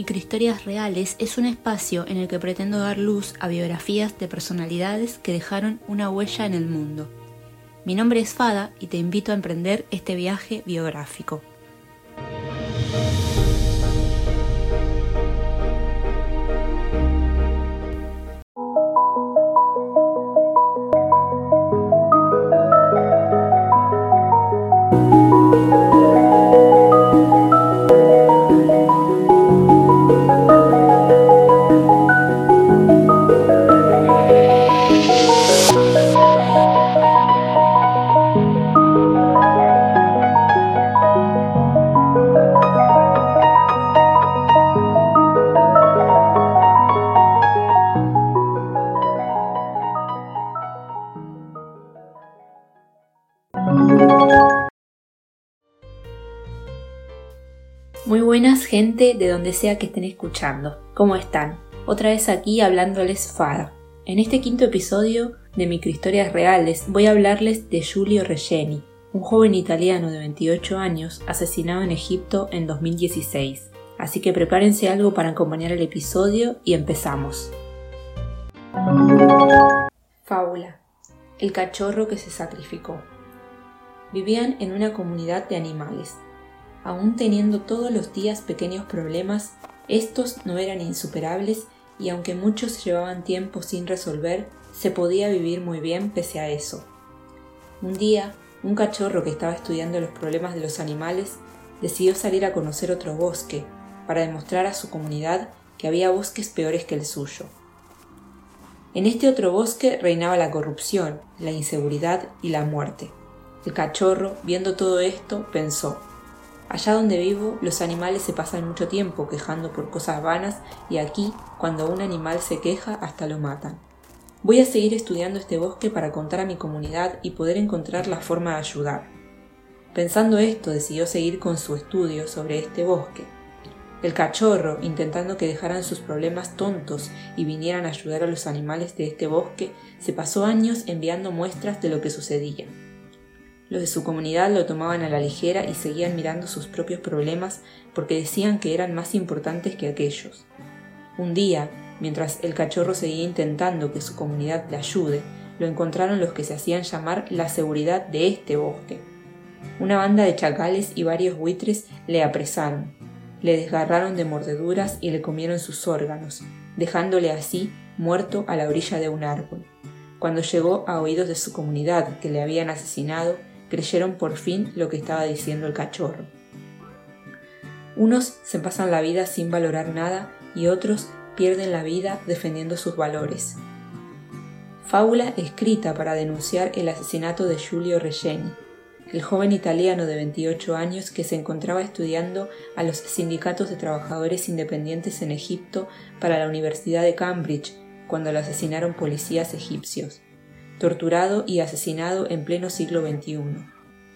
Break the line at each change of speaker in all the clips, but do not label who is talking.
Microhistorias Reales es un espacio en el que pretendo dar luz a biografías de personalidades que dejaron una huella en el mundo. Mi nombre es Fada y te invito a emprender este viaje biográfico. De donde sea que estén escuchando. ¿Cómo están? Otra vez aquí hablándoles Fada. En este quinto episodio de Microhistorias Reales voy a hablarles de Giulio Regeni, un joven italiano de 28 años asesinado en Egipto en 2016. Así que prepárense algo para acompañar el episodio y empezamos. Fábula. El cachorro que se sacrificó. Vivían en una comunidad de animales, Aún teniendo todos los días pequeños problemas, estos no eran insuperables y aunque muchos llevaban tiempo sin resolver, se podía vivir muy bien pese a eso. Un día, un cachorro que estaba estudiando los problemas de los animales decidió salir a conocer otro bosque para demostrar a su comunidad que había bosques peores que el suyo. En este otro bosque reinaba la corrupción, la inseguridad y la muerte. El cachorro, viendo todo esto, pensó, Allá donde vivo, los animales se pasan mucho tiempo quejando por cosas vanas y aquí, cuando un animal se queja, hasta lo matan. Voy a seguir estudiando este bosque para contar a mi comunidad y poder encontrar la forma de ayudar. Pensando esto, decidió seguir con su estudio sobre este bosque. El cachorro, intentando que dejaran sus problemas tontos y vinieran a ayudar a los animales de este bosque, se pasó años enviando muestras de lo que sucedía. Los de su comunidad lo tomaban a la ligera y seguían mirando sus propios problemas porque decían que eran más importantes que aquellos. Un día, mientras el cachorro seguía intentando que su comunidad le ayude, lo encontraron los que se hacían llamar la seguridad de este bosque. Una banda de chacales y varios buitres le apresaron, le desgarraron de mordeduras y le comieron sus órganos, dejándole así muerto a la orilla de un árbol. Cuando llegó a oídos de su comunidad que le habían asesinado, creyeron por fin lo que estaba diciendo el cachorro. Unos se pasan la vida sin valorar nada y otros pierden la vida defendiendo sus valores. Fábula escrita para denunciar el asesinato de Giulio Regeni, el joven italiano de 28 años que se encontraba estudiando a los sindicatos de trabajadores independientes en Egipto para la Universidad de Cambridge cuando lo asesinaron policías egipcios torturado y asesinado en pleno siglo XXI,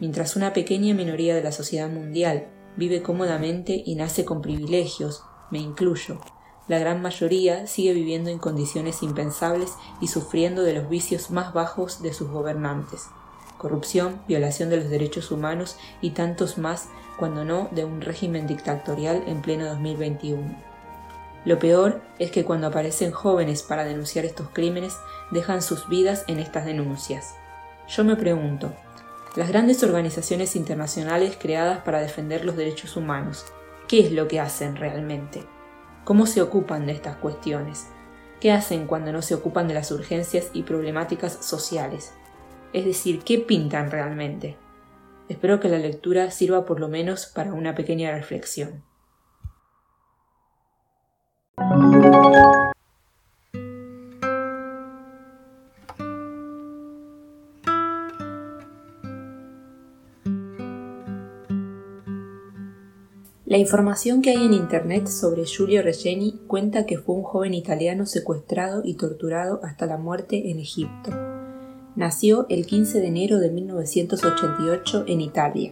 mientras una pequeña minoría de la sociedad mundial vive cómodamente y nace con privilegios, me incluyo, la gran mayoría sigue viviendo en condiciones impensables y sufriendo de los vicios más bajos de sus gobernantes, corrupción, violación de los derechos humanos y tantos más, cuando no de un régimen dictatorial en pleno 2021. Lo peor es que cuando aparecen jóvenes para denunciar estos crímenes, dejan sus vidas en estas denuncias. Yo me pregunto, las grandes organizaciones internacionales creadas para defender los derechos humanos, ¿qué es lo que hacen realmente? ¿Cómo se ocupan de estas cuestiones? ¿Qué hacen cuando no se ocupan de las urgencias y problemáticas sociales? Es decir, ¿qué pintan realmente? Espero que la lectura sirva por lo menos para una pequeña reflexión. La información que hay en Internet sobre Giulio Regeni cuenta que fue un joven italiano secuestrado y torturado hasta la muerte en Egipto. Nació el 15 de enero de 1988 en Italia.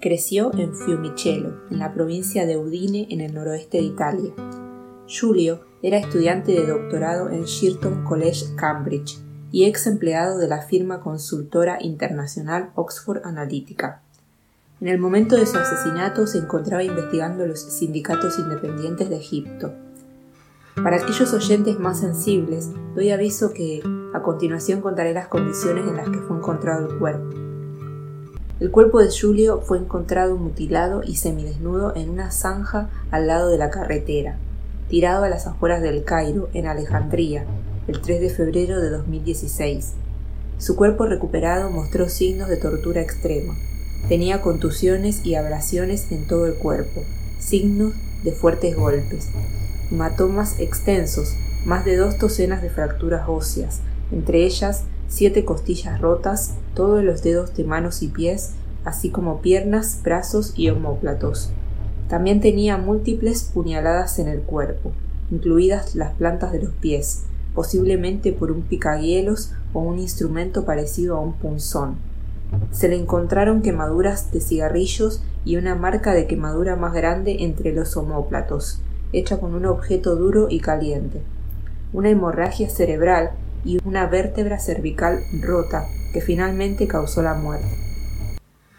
Creció en Fiumicelo, en la provincia de Udine, en el noroeste de Italia. Giulio era estudiante de doctorado en Shirton College, Cambridge, y ex empleado de la firma consultora internacional Oxford Analytica. En el momento de su asesinato se encontraba investigando los sindicatos independientes de Egipto. Para aquellos oyentes más sensibles, doy aviso que a continuación contaré las condiciones en las que fue encontrado el cuerpo. El cuerpo de Julio fue encontrado mutilado y semidesnudo en una zanja al lado de la carretera, tirado a las afueras del Cairo, en Alejandría, el 3 de febrero de 2016. Su cuerpo recuperado mostró signos de tortura extrema. Tenía contusiones y abrasiones en todo el cuerpo, signos de fuertes golpes, hematomas extensos, más de dos docenas de fracturas óseas, entre ellas siete costillas rotas, todos los dedos de manos y pies, así como piernas, brazos y homóplatos. También tenía múltiples puñaladas en el cuerpo, incluidas las plantas de los pies, posiblemente por un picahielos o un instrumento parecido a un punzón. Se le encontraron quemaduras de cigarrillos y una marca de quemadura más grande entre los homóplatos, hecha con un objeto duro y caliente. Una hemorragia cerebral y una vértebra cervical rota que finalmente causó la muerte.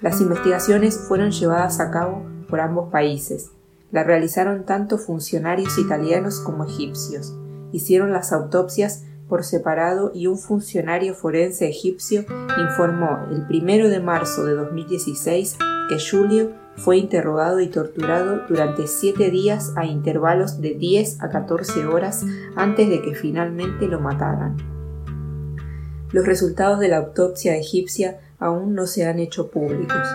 Las investigaciones fueron llevadas a cabo por ambos países. La realizaron tanto funcionarios italianos como egipcios. Hicieron las autopsias por separado y un funcionario forense egipcio informó el 1 de marzo de 2016 que Julio fue interrogado y torturado durante siete días a intervalos de 10 a 14 horas antes de que finalmente lo mataran. Los resultados de la autopsia egipcia aún no se han hecho públicos.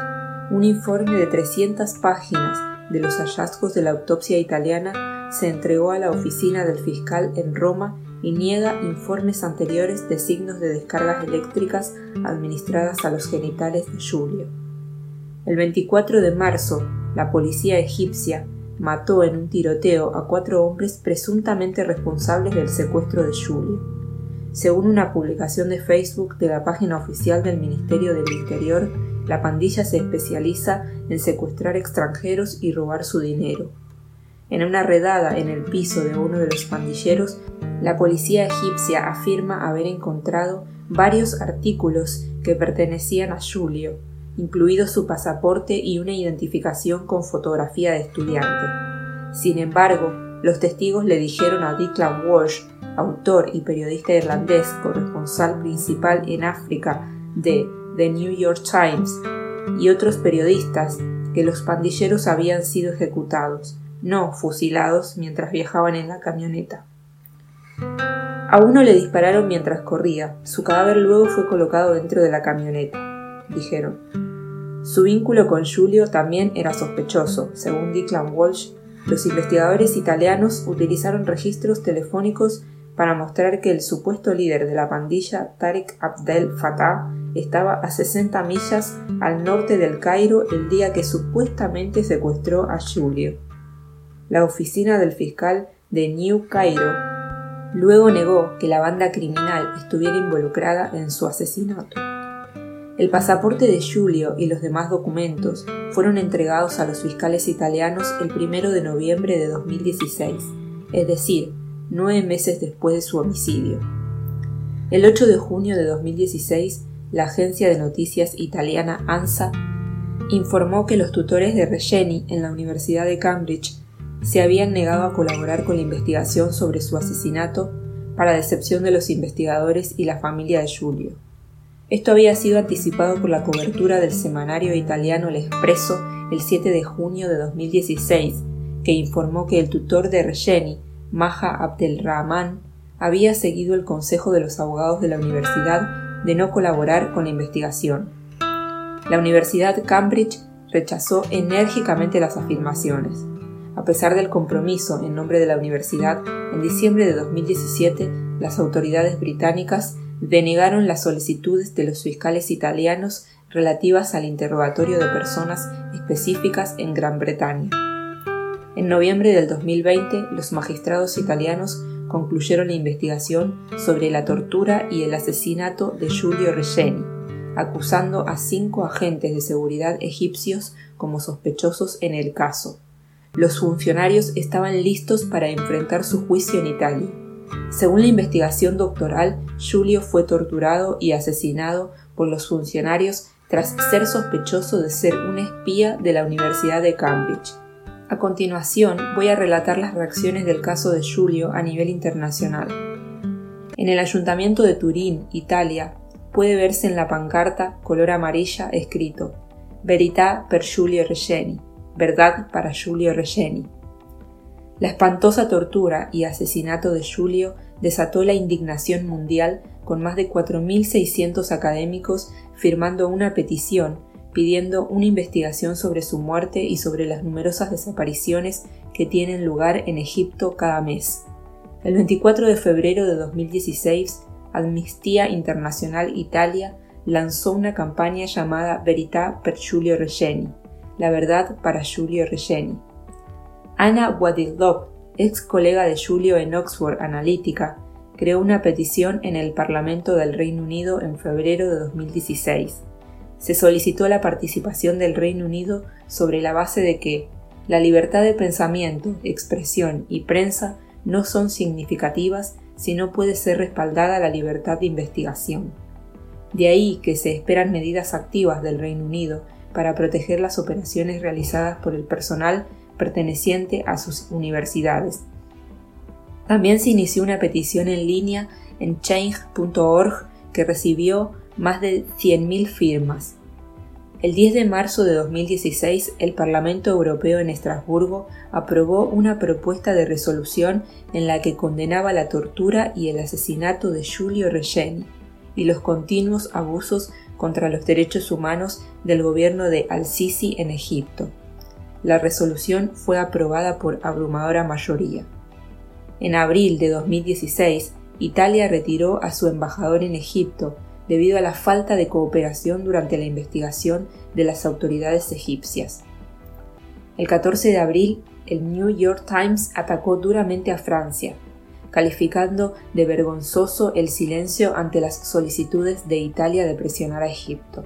Un informe de 300 páginas de los hallazgos de la autopsia italiana se entregó a la oficina del fiscal en Roma y niega informes anteriores de signos de descargas eléctricas administradas a los genitales de Julio. El 24 de marzo, la policía egipcia mató en un tiroteo a cuatro hombres presuntamente responsables del secuestro de Julio. Según una publicación de Facebook de la página oficial del Ministerio del Interior, la pandilla se especializa en secuestrar extranjeros y robar su dinero. En una redada en el piso de uno de los pandilleros, la policía egipcia afirma haber encontrado varios artículos que pertenecían a Julio, incluido su pasaporte y una identificación con fotografía de estudiante. Sin embargo, los testigos le dijeron a Declan Walsh autor y periodista irlandés, corresponsal principal en África de The New York Times, y otros periodistas que los pandilleros habían sido ejecutados, no fusilados mientras viajaban en la camioneta. A uno le dispararon mientras corría, su cadáver luego fue colocado dentro de la camioneta, dijeron. Su vínculo con Julio también era sospechoso, según Declan Walsh. Los investigadores italianos utilizaron registros telefónicos para mostrar que el supuesto líder de la pandilla, Tariq Abdel Fattah, estaba a 60 millas al norte del Cairo el día que supuestamente secuestró a Julio. La oficina del fiscal de New Cairo luego negó que la banda criminal estuviera involucrada en su asesinato. El pasaporte de Julio y los demás documentos fueron entregados a los fiscales italianos el 1 de noviembre de 2016, es decir, nueve meses después de su homicidio. El 8 de junio de 2016, la agencia de noticias italiana ANSA informó que los tutores de Regeni en la Universidad de Cambridge se habían negado a colaborar con la investigación sobre su asesinato para decepción de los investigadores y la familia de Giulio. Esto había sido anticipado por la cobertura del semanario italiano El Espresso el 7 de junio de 2016, que informó que el tutor de Regeni Maha Abdelrahman había seguido el consejo de los abogados de la universidad de no colaborar con la investigación. La Universidad Cambridge rechazó enérgicamente las afirmaciones. A pesar del compromiso en nombre de la universidad, en diciembre de 2017 las autoridades británicas denegaron las solicitudes de los fiscales italianos relativas al interrogatorio de personas específicas en Gran Bretaña. En noviembre del 2020, los magistrados italianos concluyeron la investigación sobre la tortura y el asesinato de Giulio Regeni, acusando a cinco agentes de seguridad egipcios como sospechosos en el caso. Los funcionarios estaban listos para enfrentar su juicio en Italia. Según la investigación doctoral, Giulio fue torturado y asesinado por los funcionarios tras ser sospechoso de ser un espía de la Universidad de Cambridge. A continuación voy a relatar las reacciones del caso de Giulio a nivel internacional. En el ayuntamiento de Turín, Italia, puede verse en la pancarta color amarilla escrito Verità per Giulio Regeni, verdad para Giulio Regeni. La espantosa tortura y asesinato de Giulio desató la indignación mundial con más de 4.600 académicos firmando una petición pidiendo una investigación sobre su muerte y sobre las numerosas desapariciones que tienen lugar en Egipto cada mes. El 24 de febrero de 2016, Amnistía Internacional Italia lanzó una campaña llamada Verità per Giulio Regeni, la verdad para Giulio Regeni. Anna Wadildop, ex colega de Giulio en Oxford Analytica, creó una petición en el Parlamento del Reino Unido en febrero de 2016. Se solicitó la participación del Reino Unido sobre la base de que la libertad de pensamiento, expresión y prensa no son significativas si no puede ser respaldada la libertad de investigación. De ahí que se esperan medidas activas del Reino Unido para proteger las operaciones realizadas por el personal perteneciente a sus universidades. También se inició una petición en línea en change.org que recibió más de 100.000 firmas. El 10 de marzo de 2016, el Parlamento Europeo en Estrasburgo aprobó una propuesta de resolución en la que condenaba la tortura y el asesinato de Giulio Regeni y los continuos abusos contra los derechos humanos del gobierno de Al-Sisi en Egipto. La resolución fue aprobada por abrumadora mayoría. En abril de 2016, Italia retiró a su embajador en Egipto debido a la falta de cooperación durante la investigación de las autoridades egipcias. El 14 de abril, el New York Times atacó duramente a Francia, calificando de vergonzoso el silencio ante las solicitudes de Italia de presionar a Egipto.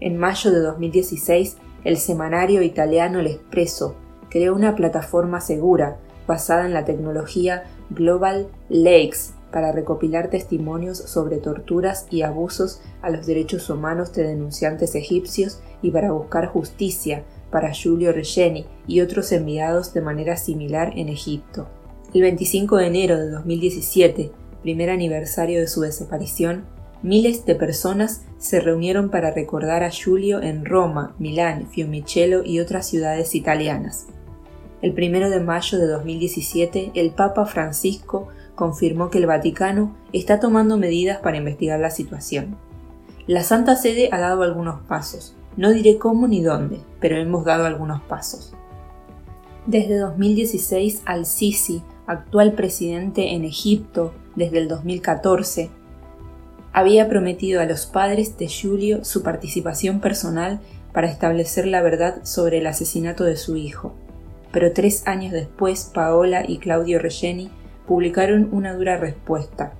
En mayo de 2016, el semanario italiano El Espresso creó una plataforma segura basada en la tecnología Global Lakes para recopilar testimonios sobre torturas y abusos a los derechos humanos de denunciantes egipcios y para buscar justicia para Giulio Regeni y otros enviados de manera similar en Egipto. El 25 de enero de 2017, primer aniversario de su desaparición, miles de personas se reunieron para recordar a Giulio en Roma, Milán, Fiumicino y otras ciudades italianas. El 1 de mayo de 2017, el Papa Francisco confirmó que el Vaticano está tomando medidas para investigar la situación. La Santa Sede ha dado algunos pasos, no diré cómo ni dónde, pero hemos dado algunos pasos. Desde 2016 al-Sisi, actual presidente en Egipto desde el 2014, había prometido a los padres de Julio su participación personal para establecer la verdad sobre el asesinato de su hijo. Pero tres años después, Paola y Claudio Regeni publicaron una dura respuesta.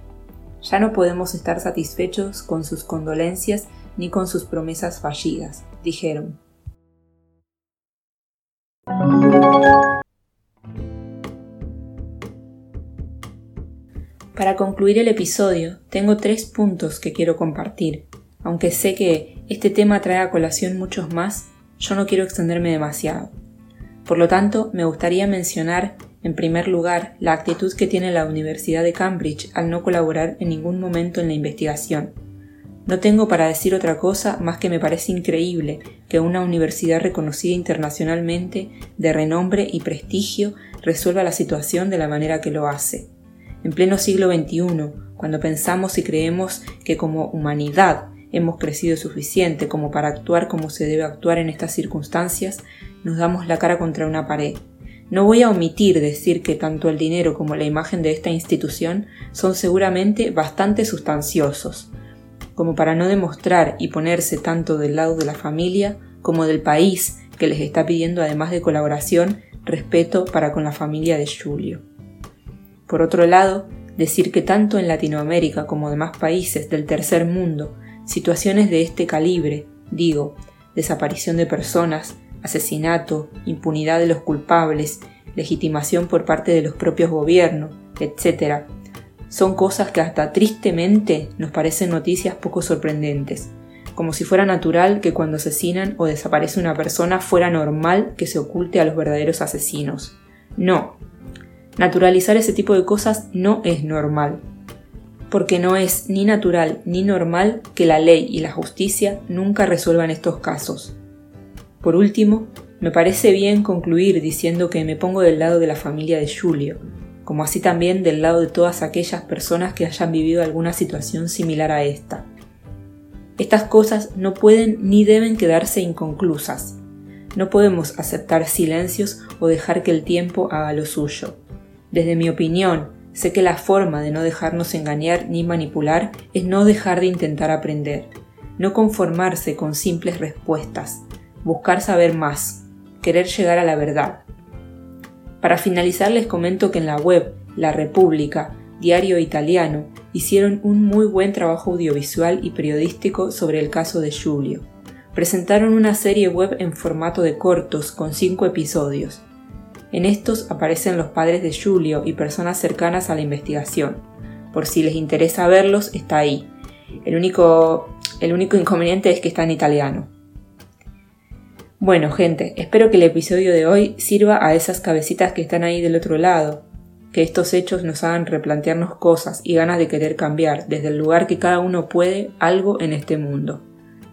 Ya no podemos estar satisfechos con sus condolencias ni con sus promesas fallidas, dijeron. Para concluir el episodio, tengo tres puntos que quiero compartir. Aunque sé que este tema trae a colación muchos más, yo no quiero extenderme demasiado. Por lo tanto, me gustaría mencionar en primer lugar, la actitud que tiene la Universidad de Cambridge al no colaborar en ningún momento en la investigación. No tengo para decir otra cosa más que me parece increíble que una universidad reconocida internacionalmente, de renombre y prestigio, resuelva la situación de la manera que lo hace. En pleno siglo XXI, cuando pensamos y creemos que como humanidad hemos crecido suficiente como para actuar como se debe actuar en estas circunstancias, nos damos la cara contra una pared no voy a omitir decir que tanto el dinero como la imagen de esta institución son seguramente bastante sustanciosos, como para no demostrar y ponerse tanto del lado de la familia como del país que les está pidiendo además de colaboración, respeto para con la familia de Julio. Por otro lado, decir que tanto en Latinoamérica como demás países del tercer mundo, situaciones de este calibre, digo, desaparición de personas, asesinato, impunidad de los culpables, legitimación por parte de los propios gobiernos, etc. Son cosas que hasta tristemente nos parecen noticias poco sorprendentes, como si fuera natural que cuando asesinan o desaparece una persona fuera normal que se oculte a los verdaderos asesinos. No. Naturalizar ese tipo de cosas no es normal. Porque no es ni natural ni normal que la ley y la justicia nunca resuelvan estos casos. Por último, me parece bien concluir diciendo que me pongo del lado de la familia de Julio, como así también del lado de todas aquellas personas que hayan vivido alguna situación similar a esta. Estas cosas no pueden ni deben quedarse inconclusas. No podemos aceptar silencios o dejar que el tiempo haga lo suyo. Desde mi opinión, sé que la forma de no dejarnos engañar ni manipular es no dejar de intentar aprender, no conformarse con simples respuestas, buscar saber más, querer llegar a la verdad. Para finalizar les comento que en la web La República, diario italiano, hicieron un muy buen trabajo audiovisual y periodístico sobre el caso de Julio. Presentaron una serie web en formato de cortos con cinco episodios. En estos aparecen los padres de Julio y personas cercanas a la investigación. Por si les interesa verlos, está ahí. El único, el único inconveniente es que está en italiano. Bueno, gente, espero que el episodio de hoy sirva a esas cabecitas que están ahí del otro lado, que estos hechos nos hagan replantearnos cosas y ganas de querer cambiar desde el lugar que cada uno puede algo en este mundo.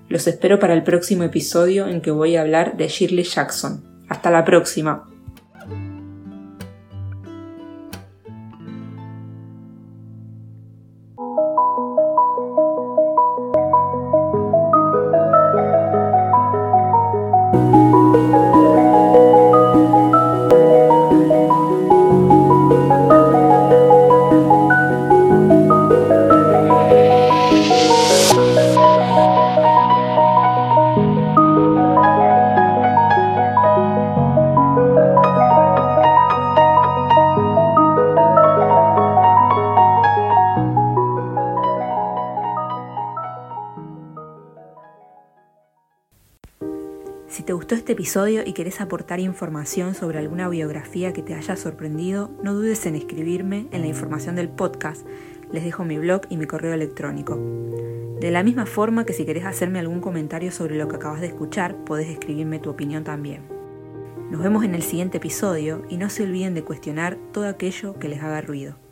Los espero para el próximo episodio en que voy a hablar de Shirley Jackson. Hasta la próxima. Gustó este episodio y querés aportar información sobre alguna biografía que te haya sorprendido, no dudes en escribirme en la información del podcast. Les dejo mi blog y mi correo electrónico. De la misma forma que si querés hacerme algún comentario sobre lo que acabas de escuchar, podés escribirme tu opinión también. Nos vemos en el siguiente episodio y no se olviden de cuestionar todo aquello que les haga ruido.